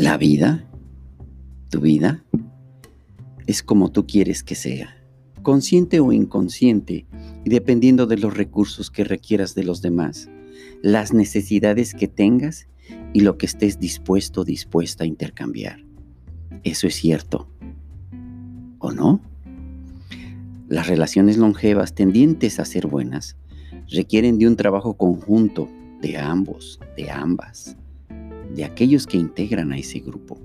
La vida, tu vida, es como tú quieres que sea, consciente o inconsciente, y dependiendo de los recursos que requieras de los demás, las necesidades que tengas y lo que estés dispuesto dispuesta a intercambiar. Eso es cierto. ¿O no? Las relaciones longevas tendientes a ser buenas requieren de un trabajo conjunto de ambos, de ambas de aquellos que integran a ese grupo,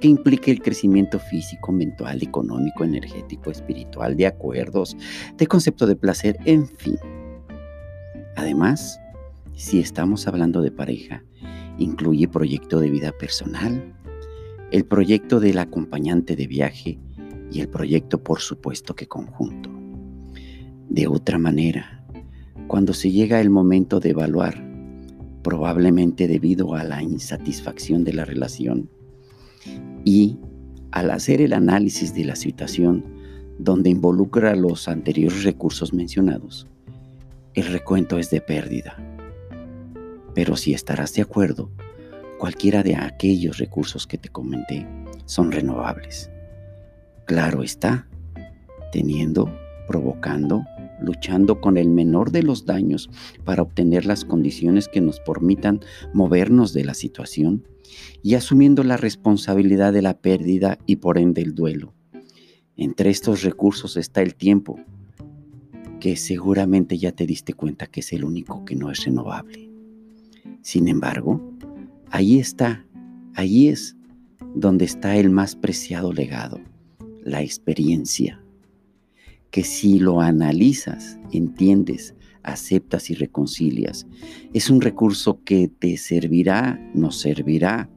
que implique el crecimiento físico, mental, económico, energético, espiritual, de acuerdos, de concepto de placer, en fin. Además, si estamos hablando de pareja, incluye proyecto de vida personal, el proyecto del acompañante de viaje y el proyecto, por supuesto, que conjunto. De otra manera, cuando se llega el momento de evaluar probablemente debido a la insatisfacción de la relación. Y al hacer el análisis de la situación donde involucra los anteriores recursos mencionados, el recuento es de pérdida. Pero si estarás de acuerdo, cualquiera de aquellos recursos que te comenté son renovables. Claro está, teniendo, provocando luchando con el menor de los daños para obtener las condiciones que nos permitan movernos de la situación y asumiendo la responsabilidad de la pérdida y por ende el duelo. Entre estos recursos está el tiempo, que seguramente ya te diste cuenta que es el único que no es renovable. Sin embargo, ahí está, ahí es donde está el más preciado legado, la experiencia que si lo analizas, entiendes, aceptas y reconcilias, es un recurso que te servirá, nos servirá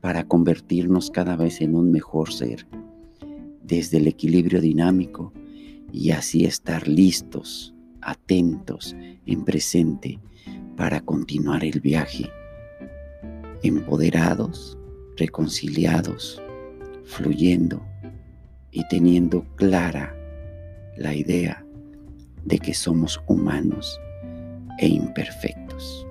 para convertirnos cada vez en un mejor ser, desde el equilibrio dinámico y así estar listos, atentos, en presente para continuar el viaje, empoderados, reconciliados, fluyendo y teniendo clara la idea de que somos humanos e imperfectos.